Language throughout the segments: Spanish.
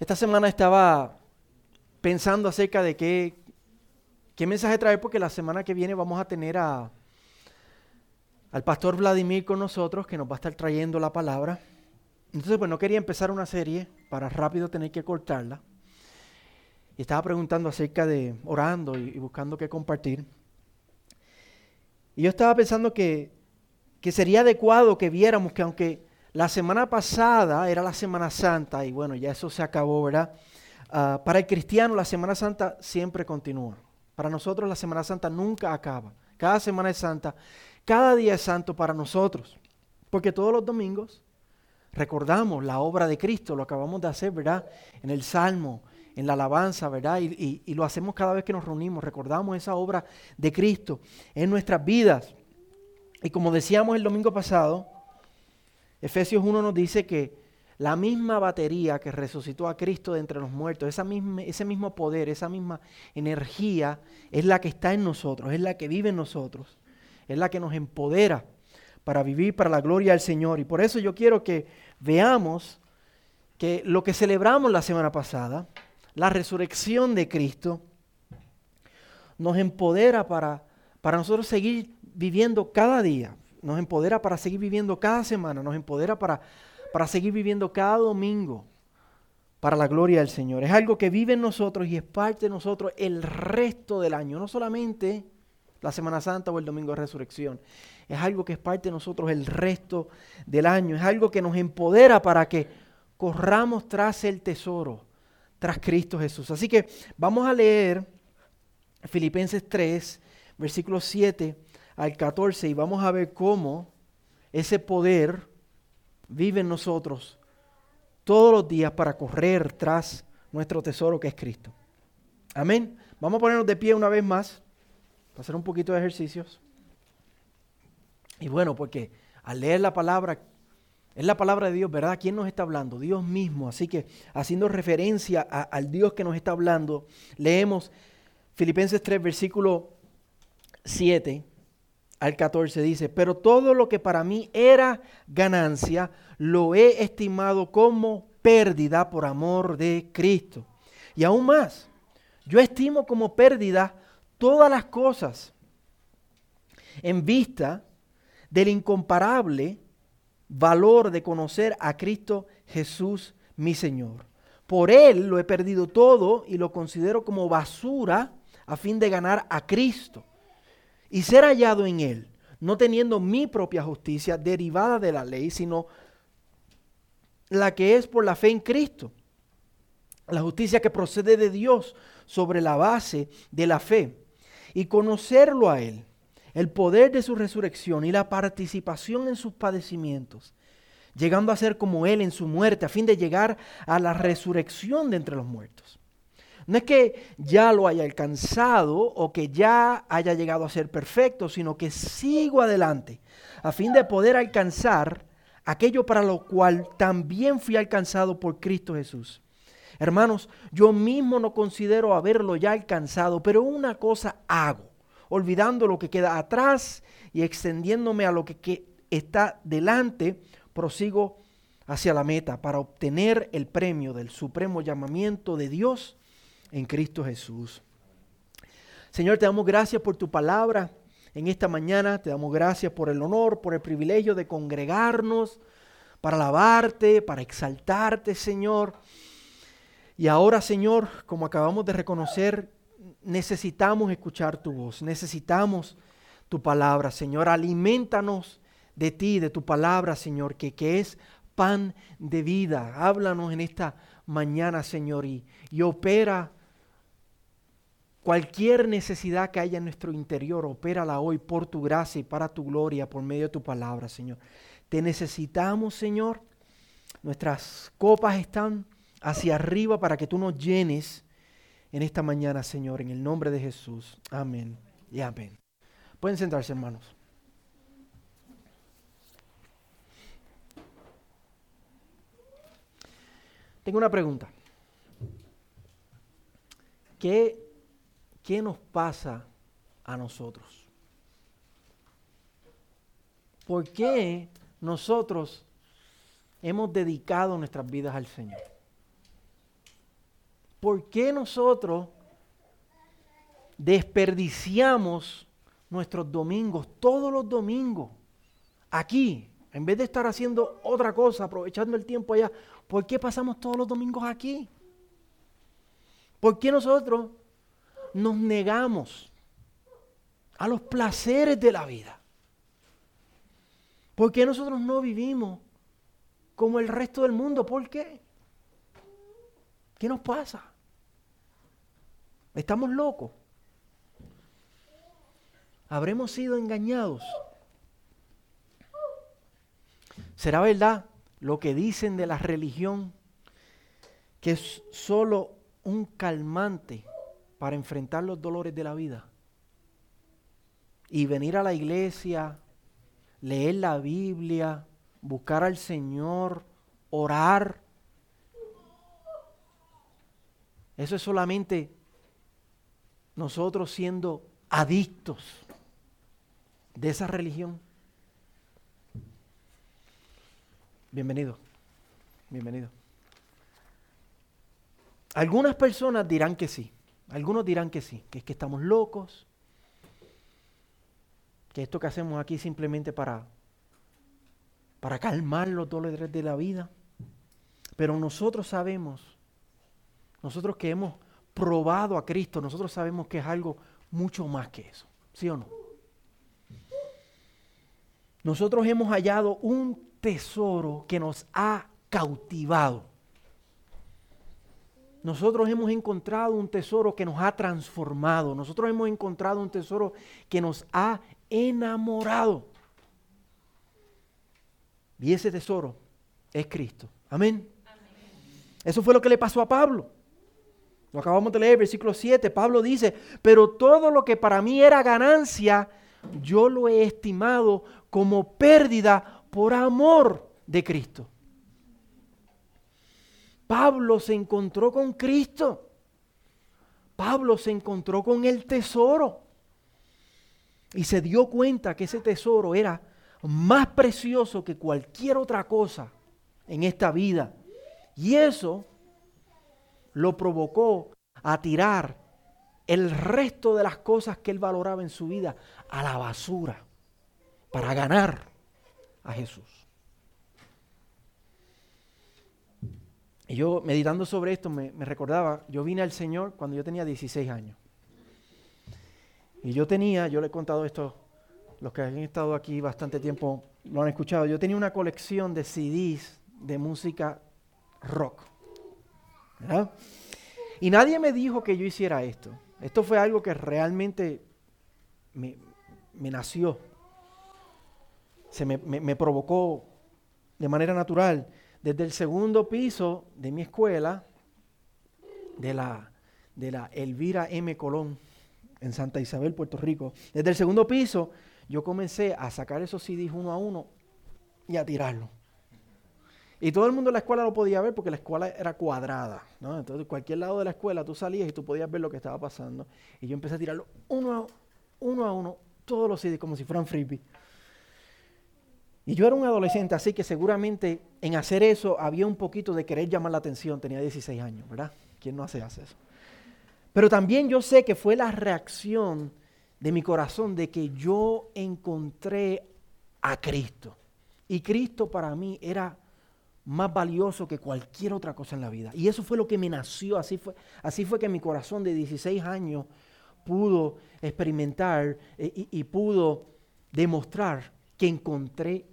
Esta semana estaba pensando acerca de qué, qué mensaje traer, porque la semana que viene vamos a tener a, al pastor Vladimir con nosotros, que nos va a estar trayendo la palabra. Entonces, pues no quería empezar una serie para rápido tener que cortarla. Y estaba preguntando acerca de, orando y, y buscando qué compartir. Y yo estaba pensando que, que sería adecuado que viéramos que aunque la semana pasada era la Semana Santa y bueno, ya eso se acabó, ¿verdad? Ah, para el cristiano la Semana Santa siempre continúa. Para nosotros la Semana Santa nunca acaba. Cada semana es santa, cada día es santo para nosotros. Porque todos los domingos recordamos la obra de Cristo, lo acabamos de hacer, ¿verdad? En el Salmo, en la alabanza, ¿verdad? Y, y lo hacemos cada vez que nos reunimos, recordamos esa obra de Cristo en nuestras vidas. Y como decíamos el domingo pasado, Efesios 1 nos dice que la misma batería que resucitó a Cristo de entre los muertos, esa misma, ese mismo poder, esa misma energía, es la que está en nosotros, es la que vive en nosotros, es la que nos empodera para vivir para la gloria del Señor. Y por eso yo quiero que veamos que lo que celebramos la semana pasada, la resurrección de Cristo, nos empodera para, para nosotros seguir viviendo cada día, nos empodera para seguir viviendo cada semana, nos empodera para, para seguir viviendo cada domingo para la gloria del Señor. Es algo que vive en nosotros y es parte de nosotros el resto del año, no solamente la Semana Santa o el Domingo de Resurrección. Es algo que es parte de nosotros el resto del año. Es algo que nos empodera para que corramos tras el tesoro, tras Cristo Jesús. Así que vamos a leer Filipenses 3, versículo 7 al 14 y vamos a ver cómo ese poder vive en nosotros todos los días para correr tras nuestro tesoro que es Cristo. Amén. Vamos a ponernos de pie una vez más para hacer un poquito de ejercicios. Y bueno, porque al leer la palabra, es la palabra de Dios, ¿verdad? ¿Quién nos está hablando? Dios mismo. Así que haciendo referencia al Dios que nos está hablando, leemos Filipenses 3, versículo 7 al 14 dice, pero todo lo que para mí era ganancia, lo he estimado como pérdida por amor de Cristo. Y aún más, yo estimo como pérdida todas las cosas en vista del incomparable valor de conocer a Cristo Jesús mi Señor. Por Él lo he perdido todo y lo considero como basura a fin de ganar a Cristo y ser hallado en él, no teniendo mi propia justicia derivada de la ley, sino la que es por la fe en Cristo. La justicia que procede de Dios sobre la base de la fe. Y conocerlo a Él, el poder de su resurrección y la participación en sus padecimientos, llegando a ser como Él en su muerte, a fin de llegar a la resurrección de entre los muertos. No es que ya lo haya alcanzado o que ya haya llegado a ser perfecto, sino que sigo adelante a fin de poder alcanzar aquello para lo cual también fui alcanzado por Cristo Jesús. Hermanos, yo mismo no considero haberlo ya alcanzado, pero una cosa hago, olvidando lo que queda atrás y extendiéndome a lo que, está delante, prosigo hacia la meta para obtener el premio del supremo llamamiento de Dios en Cristo Jesús. Señor, te damos gracias por tu palabra en esta mañana. Te damos gracias por el honor, por el privilegio de congregarnos para alabarte, para exaltarte, Señor. Y ahora, Señor, como acabamos de reconocer, necesitamos escuchar tu voz, necesitamos tu palabra, Señor. Alimentanos de ti, de tu palabra, Señor, que, que es pan de vida. Háblanos en esta mañana, Señor, y, y opera Cualquier necesidad que haya en nuestro interior, opérala hoy por tu gracia y para tu gloria, por medio de tu palabra, Señor. Te necesitamos, Señor. Nuestras copas están hacia arriba para que tú nos llenes en esta mañana, Señor, en el nombre de Jesús. Amén y amén. Pueden sentarse, hermanos. Tengo una pregunta. ¿Qué ¿qué nos pasa a nosotros? ¿Por qué nosotros hemos dedicado nuestras vidas al Señor? ¿por qué nosotros desperdiciamos nuestros domingos, todos los domingos, aquí, en vez de estar haciendo otra cosa, aprovechando el tiempo allá? ¿Por qué pasamos todos los domingos aquí? ¿Por qué nosotros nos negamos a los placeres de la vida? ¿Por qué nosotros no vivimos como el resto del mundo? ¿Por qué? ¿Qué nos pasa? ¿Estamos locos? ¿Habremos sido engañados? ¿Será verdad lo que dicen de la religión que es solo un calmante para enfrentar los dolores de la vida? Y venir a la iglesia, leer la Biblia, buscar al Señor, orar. Eso es solamente nosotros siendo adictos de esa religión. Bienvenido, bienvenido. Algunas personas dirán que sí, algunos dirán que sí, que es que estamos locos, que esto que hacemos aquí simplemente para, para calmar los dolores de la vida. Pero nosotros sabemos, nosotros que hemos probado a Cristo, nosotros sabemos que es algo mucho más que eso, ¿sí o no? Nosotros hemos hallado un tesoro que nos ha cautivado. Nosotros hemos encontrado un tesoro que nos ha transformado. Nosotros hemos encontrado un tesoro que nos ha enamorado. Y ese tesoro es Cristo. Amén. Eso fue lo que le pasó a Pablo. Lo acabamos de leer, versículo 7. Pablo dice, pero todo lo que para mí era ganancia, yo lo he estimado como pérdida por amor de Cristo. Pablo se encontró con Cristo. Pablo se encontró con el tesoro. Y se dio cuenta que ese tesoro era más precioso que cualquier otra cosa en esta vida. Y eso lo provocó a tirar el resto de las cosas que él valoraba en su vida a la basura para ganar a Jesús. Y yo meditando sobre esto me, recordaba, yo vine al Señor cuando yo tenía 16 años. Y yo tenía, yo le he contado esto, los que han estado aquí bastante tiempo lo han escuchado, yo tenía una colección de CDs de música rock. Y nadie me dijo que yo hiciera esto. Esto fue algo que realmente me, nació. Se me, provocó de manera natural. Desde el segundo piso de mi escuela, de la, de la Elvira M. Colón, en Santa Isabel, Puerto Rico, desde el segundo piso yo comencé a sacar esos CDs uno a uno y a tirarlos. Y todo el mundo en la escuela lo podía ver porque la escuela era cuadrada. ¿no? Entonces, cualquier lado de la escuela tú salías y tú podías ver lo que estaba pasando. Y yo empecé a tirarlo uno a uno, a uno todos los CDs como si fueran freebie. Y yo era un adolescente, así que seguramente en hacer eso había un poquito de querer llamar la atención. Tenía 16 años, ¿verdad? ¿Quién no hace, eso? Pero también yo sé que fue la reacción de mi corazón de que yo encontré a Cristo. Y Cristo para mí era más valioso que cualquier otra cosa en la vida. Y eso fue lo que me nació, así fue, así fue que mi corazón de 16 años pudo experimentar eh, y, pudo demostrar que encontré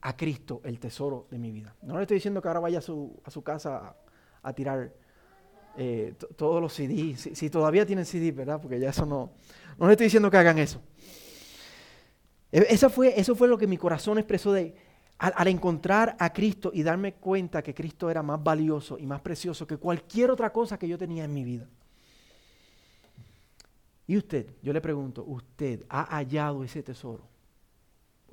a Cristo, el tesoro de mi vida. No le estoy diciendo que ahora vaya a su, a su casa a, tirar eh, todos los CDs, si, todavía tienen CD, ¿verdad? Porque ya eso no, no le estoy diciendo que hagan eso. E, eso fue, eso fue lo que mi corazón expresó de, al, encontrar a Cristo y darme cuenta que Cristo era más valioso y más precioso que cualquier otra cosa que yo tenía en mi vida. Y usted, yo le pregunto, ¿usted ha hallado ese tesoro?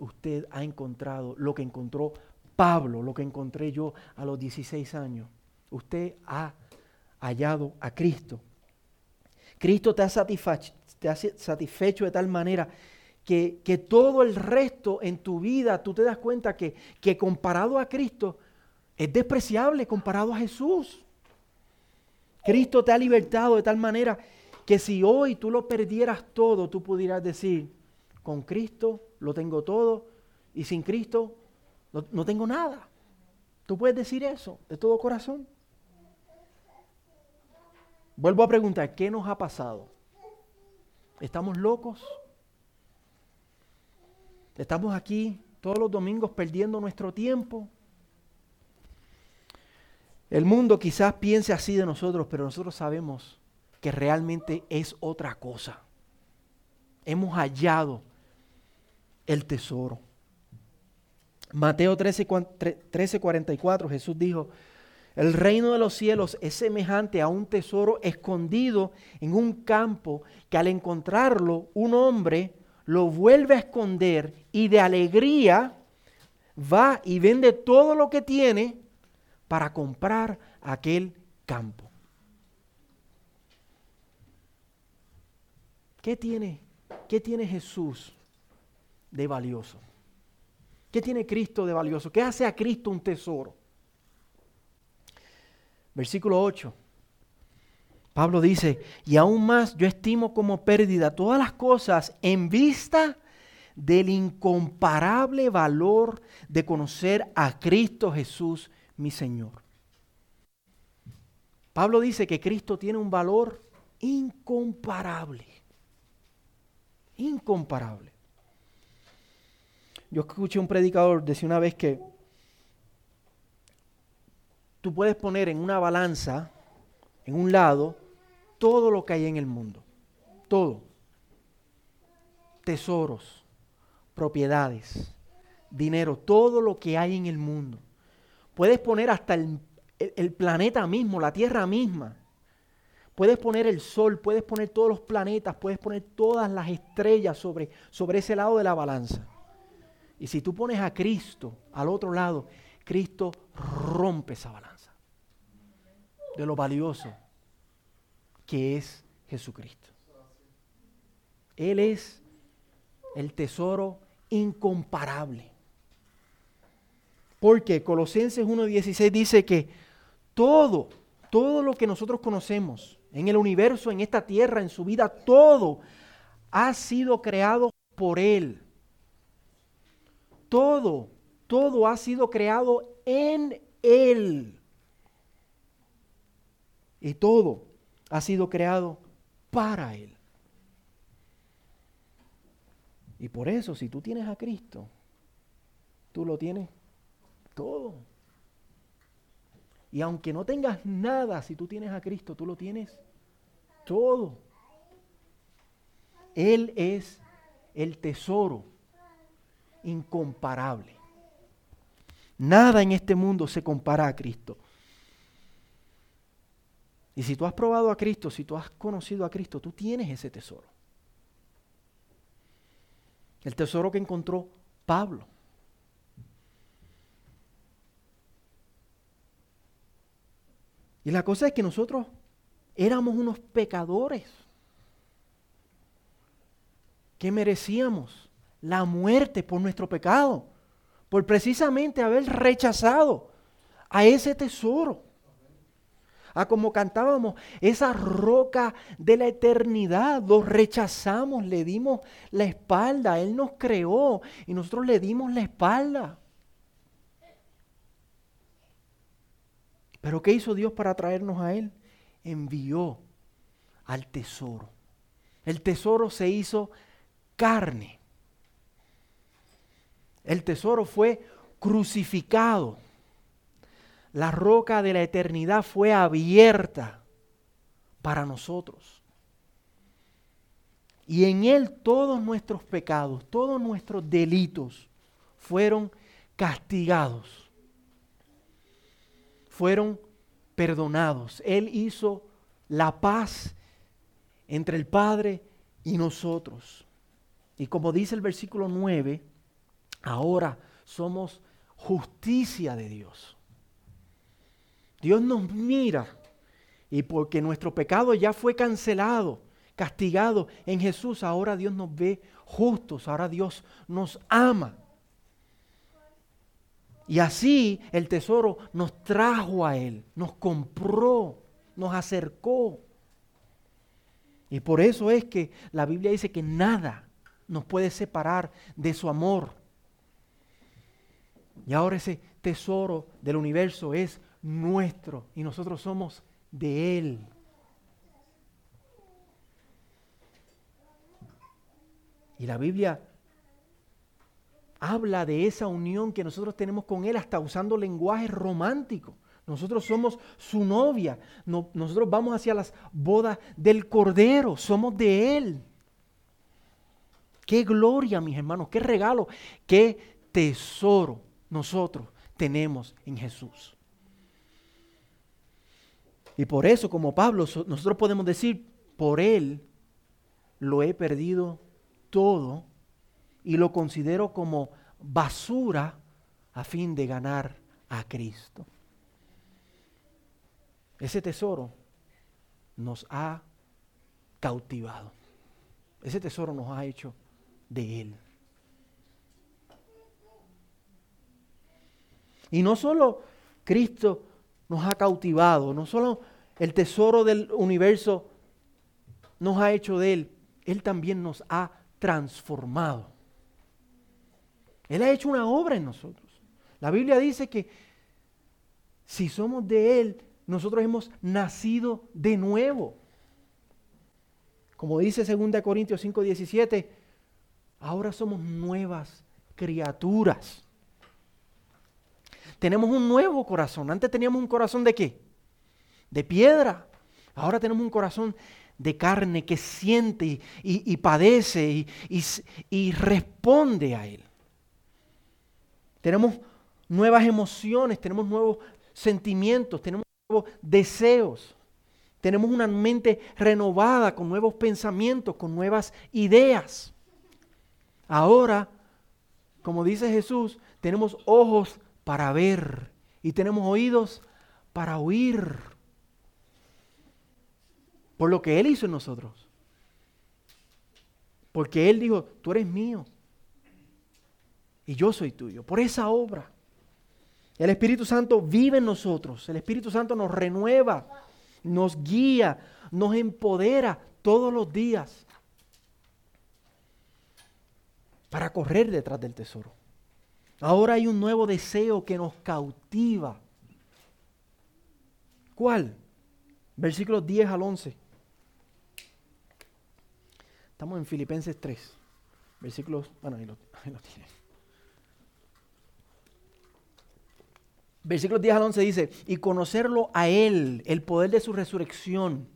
¿Usted ha encontrado lo que encontró Pablo, lo que encontré yo a los 16 años? ¿Usted ha hallado a Cristo? Cristo te ha, satisfecho de tal manera que, todo el resto en tu vida tú te das cuenta que, que comparado a Cristo es despreciable comparado a Jesús. Cristo te ha libertado de tal manera que si hoy tú lo perdieras todo, tú pudieras decir, con Cristo lo tengo todo y sin Cristo no, no tengo nada. Tú puedes decir eso de todo corazón. Vuelvo a preguntar, ¿qué nos ha pasado? ¿Estamos locos? ¿Estamos aquí todos los domingos perdiendo nuestro tiempo? El mundo quizás piense así de nosotros, pero nosotros sabemos que realmente es otra cosa. Hemos hallado el tesoro. Mateo 13, 13, 44, Jesús dijo, el reino de los cielos es semejante a un tesoro escondido en un campo que al encontrarlo un hombre lo vuelve a esconder y de alegría va y vende todo lo que tiene para comprar aquel campo. ¿Qué tiene, qué tiene Jesús de valioso? ¿Qué tiene Cristo de valioso? ¿Qué hace a Cristo un tesoro? Versículo 8. Pablo dice, y aún más yo estimo como pérdida todas las cosas en vista del incomparable valor de conocer a Cristo Jesús, mi Señor. Pablo dice que Cristo tiene un valor incomparable. Incomparable. Yo escuché un predicador decir una vez que tú puedes poner en una balanza, en un lado, todo lo que hay en el mundo. Todo. Tesoros, propiedades, dinero, todo lo que hay en el mundo. Puedes poner hasta el, planeta mismo, la Tierra misma. Puedes poner el sol, puedes poner todos los planetas, puedes poner todas las estrellas sobre, sobre ese lado de la balanza. Y si tú pones a Cristo al otro lado, Cristo rompe esa balanza de lo valioso que es Jesucristo. Él es el tesoro incomparable. Porque Colosenses 1.16 dice que todo, todo lo que nosotros conocemos en el universo, en esta tierra, en su vida, todo ha sido creado por Él. Todo, todo ha sido creado en Él. Y todo ha sido creado para Él. Y por eso, si tú tienes a Cristo, tú lo tienes todo. Y aunque no tengas nada, si tú tienes a Cristo, tú lo tienes todo. Él es el tesoro incomparable. Nada en este mundo se compara a Cristo. Y si tú has probado a Cristo, si tú has conocido a Cristo, tú tienes ese tesoro. El tesoro que encontró Pablo. Y la cosa es que nosotros éramos unos pecadores que merecíamos la muerte por nuestro pecado, por precisamente haber rechazado a ese tesoro a como cantábamos, esa roca de la eternidad, lo rechazamos, le dimos la espalda, Él nos creó y nosotros le dimos la espalda. Pero ¿qué hizo Dios para traernos a Él? Envió al tesoro. El tesoro se hizo carne. El tesoro fue crucificado la roca de la eternidad fue abierta para nosotros. Y en Él todos nuestros pecados, todos nuestros delitos fueron castigados, fueron perdonados. Él hizo la paz entre el Padre y nosotros. Y como dice el versículo 9, ahora somos justicia de Dios. Dios nos mira y porque nuestro pecado ya fue cancelado, castigado en Jesús, ahora Dios nos ve justos, ahora Dios nos ama. Y así el tesoro nos trajo a Él, nos compró nos acercó. Y por eso es que la Biblia dice que nada nos puede separar de su amor. Y ahora ese tesoro del universo es nuestro y nosotros somos de Él. Y la Biblia habla de esa unión que nosotros tenemos con Él hasta usando lenguaje romántico. Nosotros somos su novia. nosotros vamos hacia las bodas del Cordero. Somos de Él. Qué gloria, mis hermanos. Qué regalo. Qué tesoro nosotros tenemos en Jesús. Y por eso, como Pablo, nosotros podemos decir, por Él lo he perdido todo y lo considero como basura a fin de ganar a Cristo. Ese tesoro nos ha cautivado. Ese tesoro nos ha hecho de Él. Y no solo Cristo nos ha cautivado, no solo el tesoro del universo nos ha hecho de Él, Él también nos ha transformado. Él ha hecho una obra en nosotros. La Biblia dice que si somos de Él, nosotros hemos nacido de nuevo. Como dice 2 Corintios 5, 17, ahora somos nuevas criaturas. Tenemos un nuevo corazón. Antes teníamos un corazón de qué? De piedra. Ahora tenemos un corazón de carne que siente y, padece y responde a Él. Tenemos nuevas emociones, tenemos nuevos sentimientos, tenemos nuevos deseos. Tenemos una mente renovada con nuevos pensamientos, con nuevas ideas. Ahora, como dice Jesús, tenemos ojos para ver y tenemos oídos para oír. Por lo que Él hizo en nosotros. Porque Él dijo, tú eres mío y yo soy tuyo. Por esa obra. El Espíritu Santo vive en nosotros. El Espíritu Santo nos renueva, nos guía, nos empodera todos los días para correr detrás del tesoro. Ahora hay un nuevo deseo que nos cautiva. ¿Cuál? Versículos 10 al 11. Estamos en Filipenses 3. Versículos, bueno, ahí lo, ahí lo tienen. Versículos 10 al 11 dice, y conocerlo a Él, el poder de su resurrección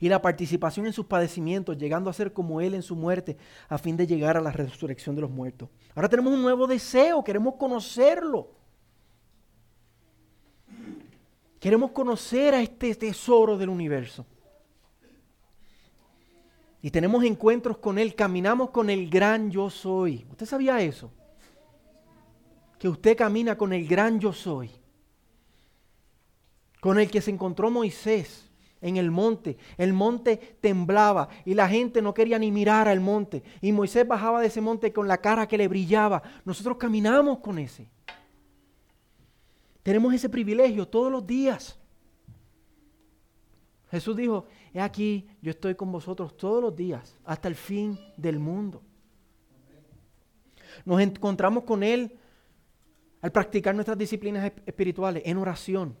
y la participación en sus padecimientos, llegando a ser como Él en su muerte, a fin de llegar a la resurrección de los muertos. Ahora tenemos un nuevo deseo, queremos conocerlo. Queremos conocer a este tesoro del universo. Y tenemos encuentros con Él, caminamos con el gran yo soy. ¿Usted sabía eso? que usted camina con el gran yo soy, con el que se encontró Moisés en el monte. El monte temblaba y la gente no quería ni mirar al monte. Y Moisés bajaba de ese monte con la cara que le brillaba. Nosotros caminamos con ese. Tenemos ese privilegio todos los días. Jesús dijo, he aquí, yo estoy con vosotros todos los días, hasta el fin del mundo. Nos encontramos con Él al practicar nuestras disciplinas espirituales en oración,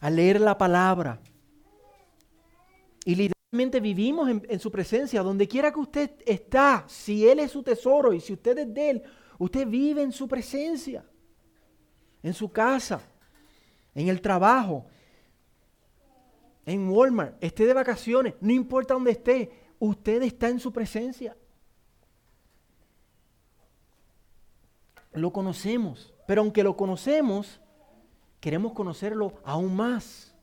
al leer la palabra. Y literalmente vivimos en, su presencia, donde quiera que usted está, si Él es su tesoro y si usted es de Él, usted vive en su presencia, en su casa, en el trabajo, en Walmart, esté de vacaciones, no importa dónde esté, usted está en su presencia. lo conocemos, pero aunque lo conocemos, queremos conocerlo aún más.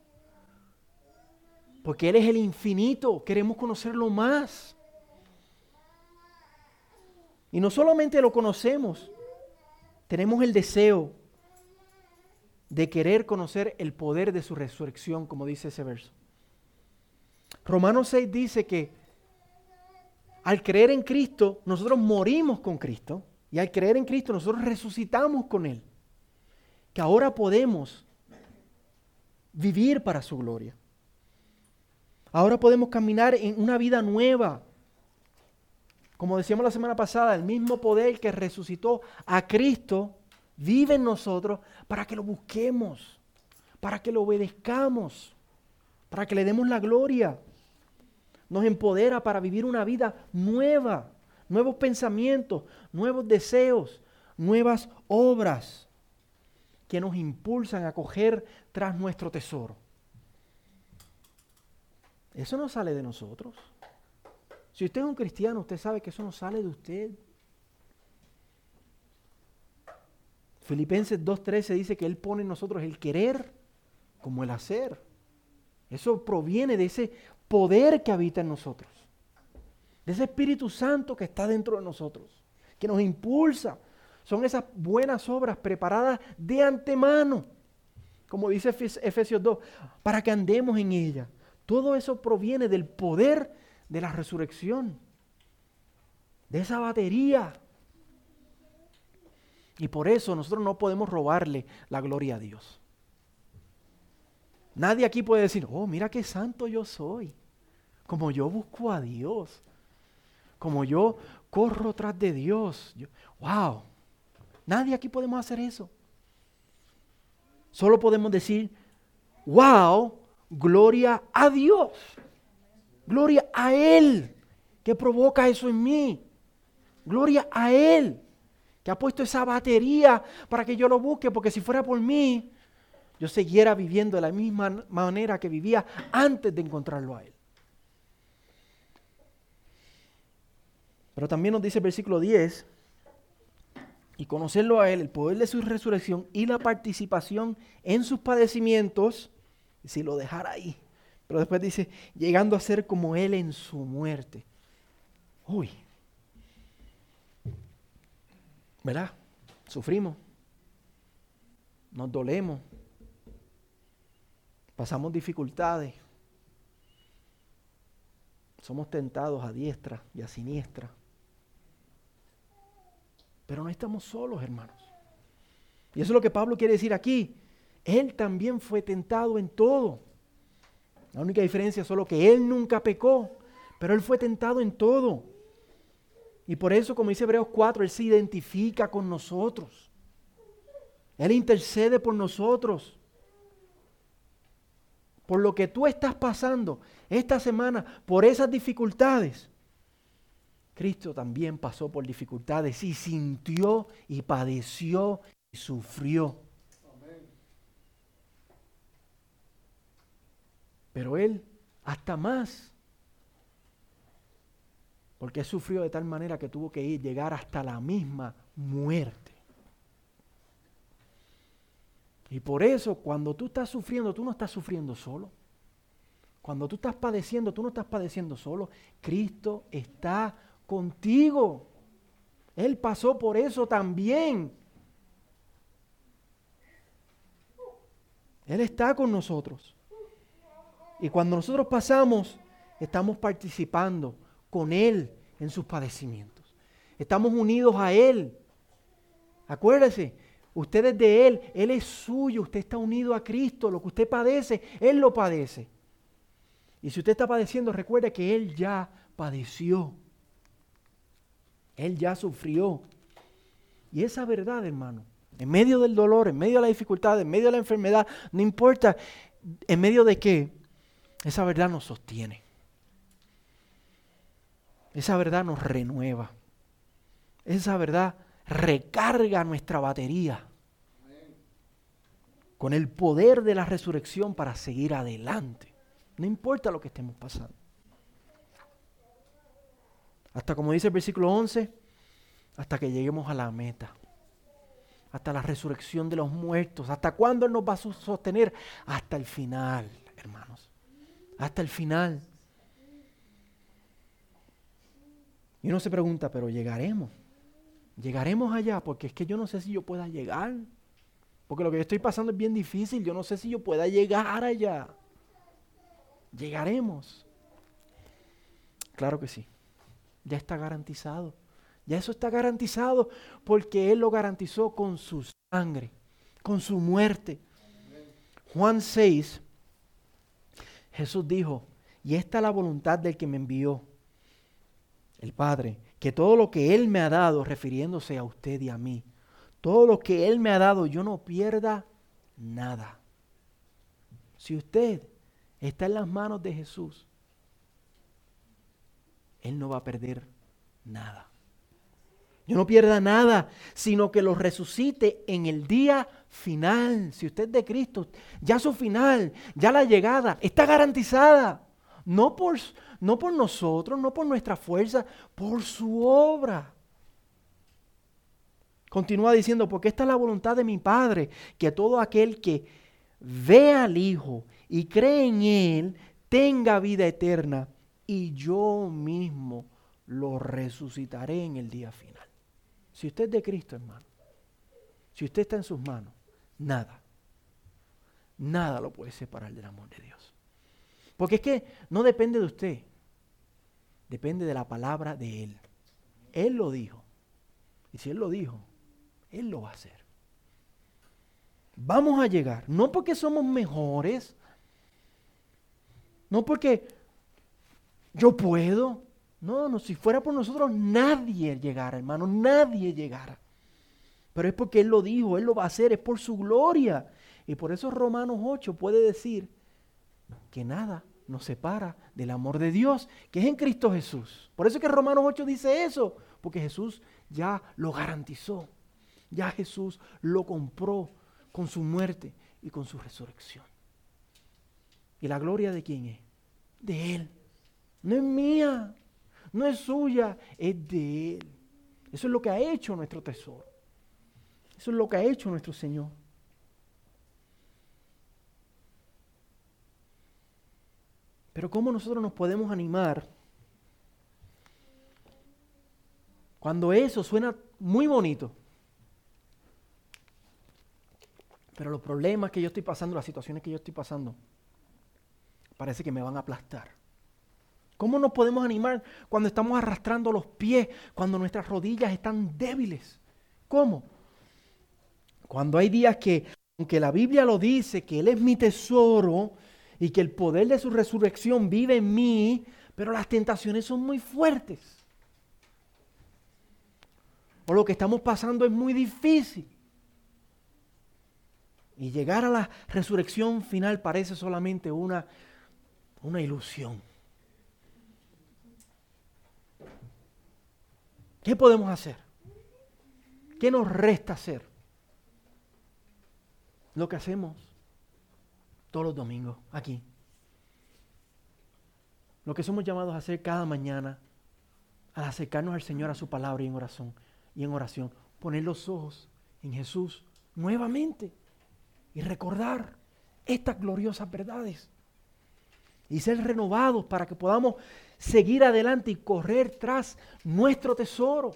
Porque Él es el infinito, queremos conocerlo más. Y no solamente lo conocemos, tenemos el deseo de querer conocer el poder de su resurrección, como dice ese verso. Romanos 6 dice que al creer en Cristo, nosotros morimos con Cristo y al creer en Cristo nosotros resucitamos con Él. Que ahora podemos vivir para su gloria. Ahora podemos caminar en una vida nueva. Como decíamos la semana pasada, el mismo poder que resucitó a Cristo vive en nosotros para que lo busquemos, para que lo obedezcamos, para que le demos la gloria. Nos empodera para vivir una vida nueva, nuevos pensamientos, nuevos deseos, nuevas obras que nos impulsan a coger tras nuestro tesoro. Eso no sale de nosotros. Si usted es un cristiano, usted sabe que eso no sale de usted. Filipenses 2.13 dice que Él pone en nosotros el querer como el hacer. Eso proviene de ese poder que habita en nosotros. De ese Espíritu Santo que está dentro de nosotros. Que nos impulsa. Son esas buenas obras preparadas de antemano. Como dice Efesios 2. Para que andemos en ella. Todo eso proviene del poder de la resurrección, de esa batería. Y por eso nosotros no podemos robarle la gloria a Dios. Nadie aquí puede decir, oh, mira qué santo yo soy. Como yo busco a Dios. Como yo corro tras de Dios. wow. Nadie aquí podemos hacer eso. Solo podemos decir, wow, Gloria a Dios. Gloria a Él que provoca eso en mí. Gloria a Él que ha puesto esa batería para que yo lo busque, porque si fuera por mí, yo siguiera viviendo de la misma manera que vivía antes de encontrarlo a Él. Pero también nos dice el versículo 10, y conocerlo a Él, el poder de su resurrección y la participación en sus padecimientos, si lo dejara ahí. Pero después dice, llegando a ser como Él en su muerte. Uy. ¿Verdad? Sufrimos. Nos dolemos. Pasamos dificultades. Somos tentados a diestra y a siniestra. Pero no estamos solos, hermanos. Y eso es lo que Pablo quiere decir aquí. Él también fue tentado en todo. La única diferencia es solo que Él nunca pecó, pero Él fue tentado en todo. Y por eso, como dice Hebreos 4, Él se identifica con nosotros. Él intercede por nosotros. Por lo que tú estás pasando esta semana, por esas dificultades. Cristo también pasó por dificultades y sintió y padeció y sufrió. Pero Él hasta más. Porque sufrió de tal manera que tuvo que ir, llegar hasta la misma muerte. Y por eso cuando tú estás sufriendo, tú no estás sufriendo solo. Cuando tú estás padeciendo, tú no estás padeciendo solo. Cristo está contigo. Él pasó por eso también. Él está con nosotros. Y cuando nosotros pasamos, estamos participando con Él en sus padecimientos. Estamos unidos a Él. Acuérdese, usted es de Él, Él es suyo, usted está unido a Cristo. Lo que usted padece, Él lo padece. Y si usted está padeciendo, recuerde que Él ya padeció. Él ya sufrió. Y esa verdad, hermano, en medio del dolor, en medio de la dificultad, en medio de la enfermedad, no importa en medio de qué, esa verdad nos sostiene. Esa verdad nos renueva. Esa verdad recarga nuestra batería con el poder de la resurrección para seguir adelante. No importa lo que estemos pasando. Hasta como dice el versículo 11, hasta que lleguemos a la meta. Hasta la resurrección de los muertos. ¿Hasta cuándo Él nos va a sostener? Hasta el final, hermanos hasta el final. Y uno se pregunta, pero llegaremos. Llegaremos allá, porque es que yo no sé si yo pueda llegar. Porque lo que yo estoy pasando es bien difícil. Yo no sé si yo pueda llegar allá. Llegaremos. Claro que sí. Ya está garantizado. Ya eso está garantizado porque Él lo garantizó con su sangre, con su muerte. Juan 6, Jesús dijo, y esta es la voluntad del que me envió, el Padre, que todo lo que Él me ha dado, refiriéndose a usted y a mí, todo lo que Él me ha dado, yo no pierda nada. Si usted está en las manos de Jesús, Él no va a perder nada. Yo no pierda nada, sino que lo resucite en el día final. Si usted es de Cristo, ya su final, ya la llegada, está garantizada. No por, no por nosotros, no por nuestra fuerza, por su obra. Continúa diciendo, porque esta es la voluntad de mi Padre, que todo aquel que ve al Hijo y cree en Él tenga vida eterna, y yo mismo lo resucitaré en el día final. Si usted es de Cristo, hermano, si usted está en sus manos, nada, nada lo puede separar del amor de Dios. Porque es que no depende de usted, depende de la palabra de Él. Él lo dijo. Y si Él lo dijo, Él lo va a hacer. Vamos a llegar, no porque somos mejores, no porque yo puedo, no, no, si fuera por nosotros nadie llegara, hermano, nadie llegara. Pero es porque Él lo dijo, Él lo va a hacer, es por su gloria. Y por eso Romanos 8 puede decir que nada nos separa del amor de Dios, que es en Cristo Jesús. Por eso es que Romanos 8 dice eso, porque Jesús ya lo garantizó. Ya Jesús lo compró con su muerte y con su resurrección. ¿Y la gloria de quién es? De Él. No es mía, no es suya, es de Él. Eso es lo que ha hecho nuestro tesoro. Eso es lo que ha hecho nuestro Señor. Pero ¿cómo nosotros nos podemos animar cuando eso suena muy bonito? Pero los problemas que yo estoy pasando, las situaciones que yo estoy pasando, parece que me van a aplastar. ¿Cómo nos podemos animar cuando estamos arrastrando los pies, cuando nuestras rodillas están débiles? ¿Cómo? Cuando hay días que, aunque la Biblia lo dice, que Él es mi tesoro y que el poder de su resurrección vive en mí, pero las tentaciones son muy fuertes. O lo que estamos pasando es muy difícil. Y llegar a la resurrección final parece solamente una, una ilusión. ¿Qué podemos hacer? ¿Qué nos resta hacer? Lo que hacemos todos los domingos aquí. Lo que somos llamados a hacer cada mañana al acercarnos al Señor a su palabra y en oración, y en oración, poner los ojos en Jesús nuevamente y recordar estas gloriosas verdades y ser renovados para que podamos seguir adelante y correr tras nuestro tesoro.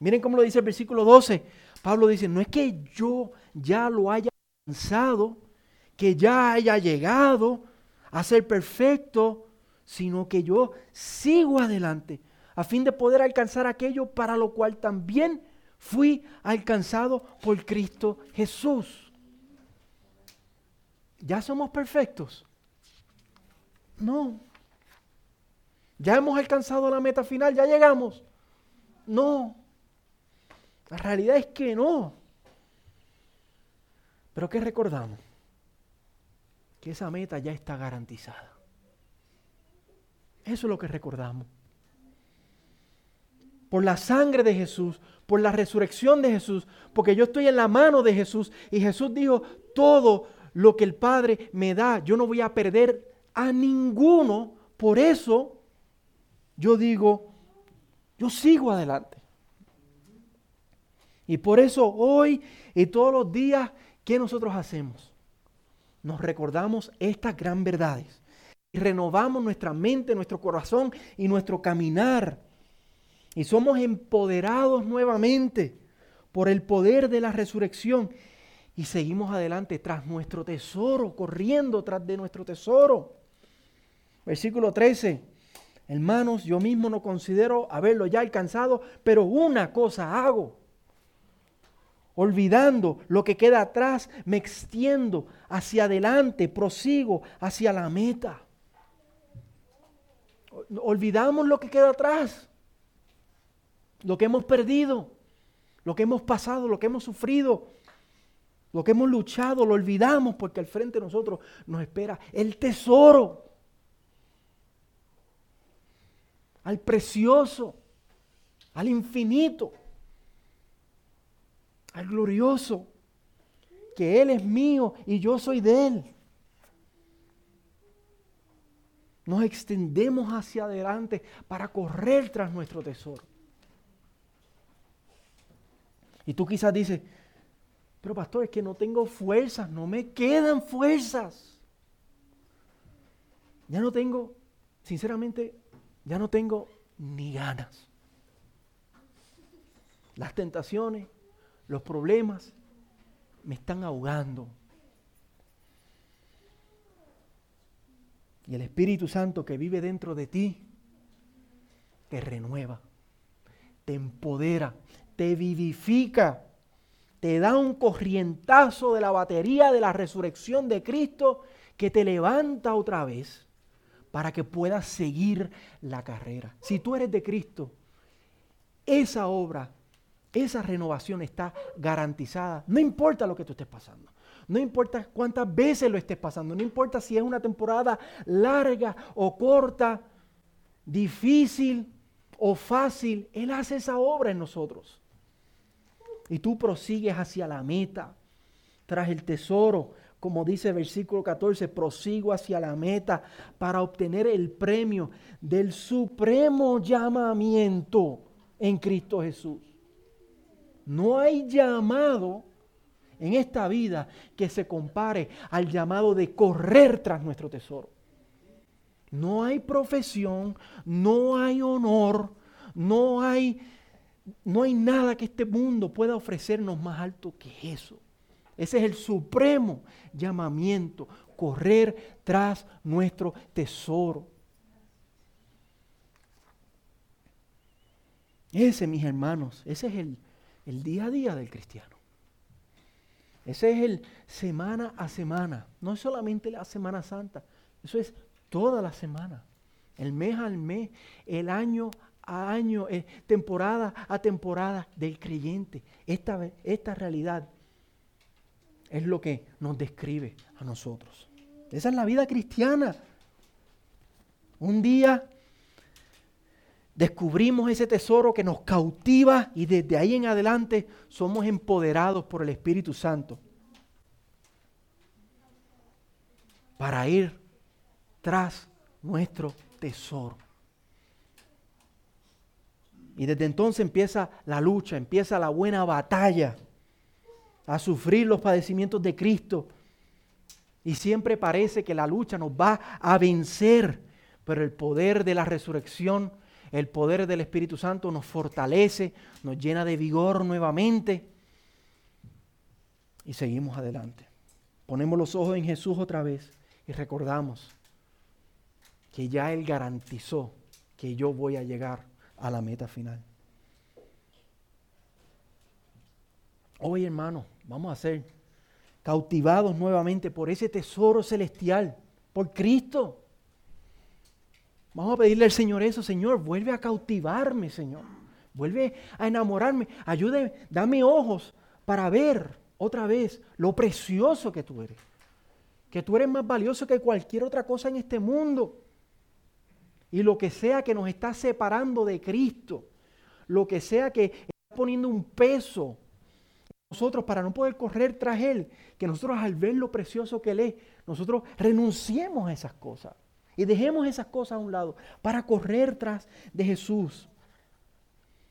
Miren cómo lo dice el versículo 12. Pablo dice, no es que yo ya lo haya alcanzado, que ya haya llegado a ser perfecto, sino que yo sigo adelante a fin de poder alcanzar aquello para lo cual también fui alcanzado por Cristo Jesús. ¿Ya somos perfectos? No. ¿Ya hemos alcanzado la meta final? ¿Ya llegamos? No. La realidad es que no. Pero ¿qué recordamos? Que esa meta ya está garantizada. Eso es lo que recordamos. Por la sangre de Jesús, por la resurrección de Jesús, porque yo estoy en la mano de Jesús y Jesús dijo, todo lo que el Padre me da, yo no voy a perder a ninguno. Por eso yo digo, yo sigo adelante. Y por eso hoy y todos los días, ¿qué nosotros hacemos? Nos recordamos estas gran verdades y renovamos nuestra mente, nuestro corazón y nuestro caminar. Y somos empoderados nuevamente por el poder de la resurrección y seguimos adelante tras nuestro tesoro, corriendo tras de nuestro tesoro. Versículo 13. Hermanos, yo mismo no considero haberlo ya alcanzado, pero una cosa hago, olvidando lo que queda atrás, me extiendo hacia adelante, prosigo hacia la meta. Olvidamos lo que queda atrás, lo que hemos perdido, lo que hemos pasado, lo que hemos sufrido, lo que hemos luchado, lo olvidamos porque al frente de nosotros nos espera el tesoro, al precioso, al infinito al glorioso, que Él es mío y yo soy de Él. Nos extendemos hacia adelante para correr tras nuestro tesoro. Y tú quizás dices, pero pastor, es que no tengo fuerzas, no me quedan fuerzas. Ya no tengo, sinceramente, ya no tengo ni ganas. Las tentaciones, los problemas me están ahogando. Y el Espíritu Santo que vive dentro de ti te renueva, te empodera, te vivifica, te da un corrientazo de la batería de la resurrección de Cristo que te levanta otra vez para que puedas seguir la carrera. Si tú eres de Cristo, esa obra esa renovación está garantizada. No importa lo que tú estés pasando. No importa cuántas veces lo estés pasando. No importa si es una temporada larga o corta, difícil o fácil. Él hace esa obra en nosotros. Y tú prosigues hacia la meta, tras el tesoro. Como dice el versículo 14, prosigo hacia la meta para obtener el premio del supremo llamamiento en Cristo Jesús. No hay llamado en esta vida que se compare al llamado de correr tras nuestro tesoro. No hay profesión, no hay honor, no hay, no hay nada que este mundo pueda ofrecernos más alto que eso. Ese es el supremo llamamiento, correr tras nuestro tesoro. Ese, mis hermanos, ese es el, el día a día del cristiano. Ese es el semana a semana, no es solamente la Semana Santa, eso es toda la semana, el mes al mes, el año a año, eh, temporada a temporada del creyente. Esta, esta realidad es lo que nos describe a nosotros. Esa es la vida cristiana. Un día descubrimos ese tesoro que nos cautiva y desde ahí en adelante somos empoderados por el Espíritu Santo para ir tras nuestro tesoro. Y desde entonces empieza la lucha, empieza la buena batalla, a sufrir los padecimientos de Cristo. Y siempre parece que la lucha nos va a vencer, pero el poder de la resurrección el poder del Espíritu Santo nos fortalece, nos llena de vigor nuevamente y seguimos adelante. Ponemos los ojos en Jesús otra vez y recordamos que ya Él garantizó que yo voy a llegar a la meta final. Hoy, hermano, vamos a ser cautivados nuevamente por ese tesoro celestial, por Cristo. Vamos a pedirle al Señor eso, Señor, vuelve a cautivarme, Señor. Vuelve a enamorarme. Ayúdame, dame ojos para ver otra vez lo precioso que tú eres. Que tú eres más valioso que cualquier otra cosa en este mundo. Y lo que sea que nos está separando de Cristo, lo que sea que está poniendo un peso nosotros para no poder correr tras Él, que nosotros al ver lo precioso que Él es, nosotros renunciemos a esas cosas. Y dejemos esas cosas a un lado para correr tras de Jesús.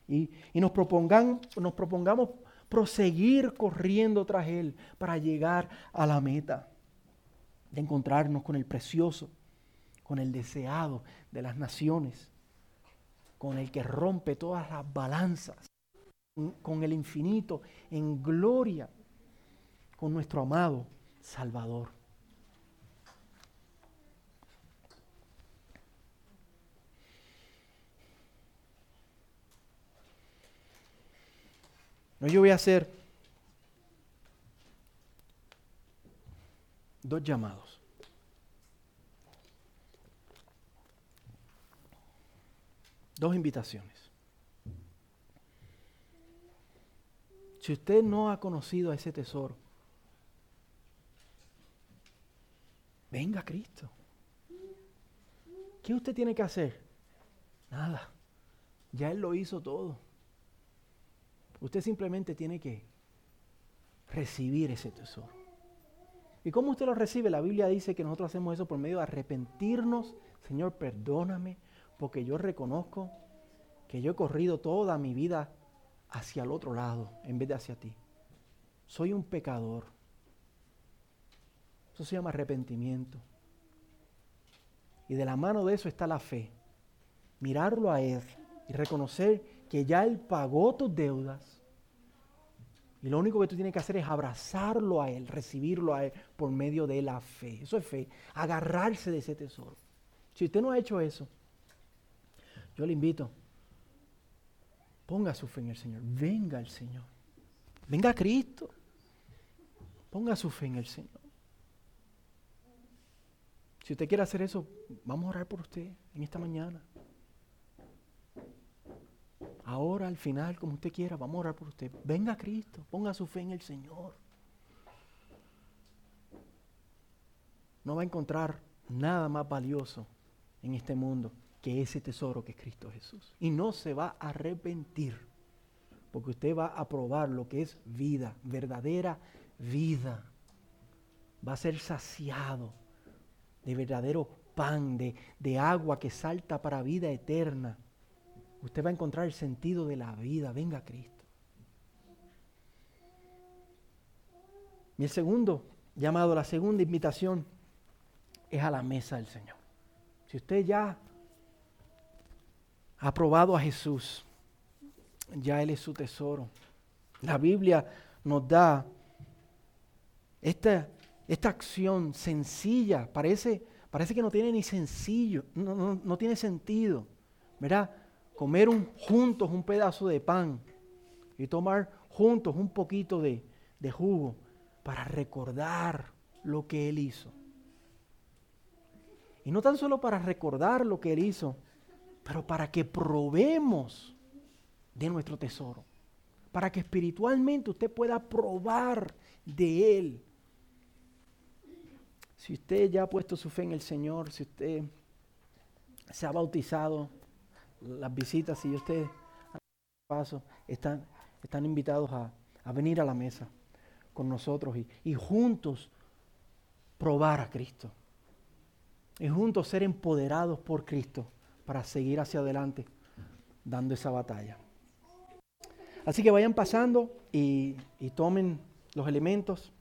Y, nos, propongan, nos propongamos proseguir corriendo tras Él para llegar a la meta de encontrarnos con el precioso, con el deseado de las naciones, con el que rompe todas las balanzas, con el infinito, en gloria, con nuestro amado Salvador. No, yo voy a hacer dos llamados. Dos invitaciones. Si usted no ha conocido a ese tesoro, venga Cristo. ¿Qué usted tiene que hacer? Nada. Ya Él lo hizo todo. Usted simplemente tiene que recibir ese tesoro. ¿Y cómo usted lo recibe? La Biblia dice que nosotros hacemos eso por medio de arrepentirnos. Señor, perdóname, porque yo reconozco que yo he corrido toda mi vida hacia el otro lado en vez de hacia ti. Soy un pecador. Eso se llama arrepentimiento. Y de la mano de eso está la fe. Mirarlo a Él y reconocer que ya Él pagó tus deudas. Y lo único que tú tienes que hacer es abrazarlo a Él, recibirlo a Él por medio de la fe. Eso es fe, agarrarse de ese tesoro. Si usted no ha hecho eso, yo le invito, ponga su fe en el Señor, venga el Señor, venga Cristo, ponga su fe en el Señor. Si usted quiere hacer eso, vamos a orar por usted en esta mañana. Ahora, al final, como usted quiera, vamos a orar por usted. Venga a Cristo, ponga su fe en el Señor. No va a encontrar nada más valioso en este mundo que ese tesoro que es Cristo Jesús. Y no se va a arrepentir, porque usted va a probar lo que es vida, verdadera vida. Va a ser saciado de verdadero pan, de, de agua que salta para vida eterna usted va a encontrar el sentido de la vida. Venga Cristo. Y el segundo llamado, la segunda invitación es a la mesa del Señor. Si usted ya ha probado a Jesús, ya Él es su tesoro. La Biblia nos da esta, esta acción sencilla, parece, parece que no tiene ni sencillo, no, no, no tiene sentido, ¿verdad? comer juntos un pedazo de pan y tomar juntos un poquito de, de jugo para recordar lo que Él hizo. Y no tan solo para recordar lo que Él hizo, pero para que probemos de nuestro tesoro. Para que espiritualmente usted pueda probar de Él. Si usted ya ha puesto su fe en el Señor, si usted se ha bautizado, las visitas, si ustedes paso, están, están invitados a, venir a la mesa con nosotros y, y juntos probar a Cristo. Y juntos ser empoderados por Cristo para seguir hacia adelante dando esa batalla. Así que vayan pasando y, tomen los elementos.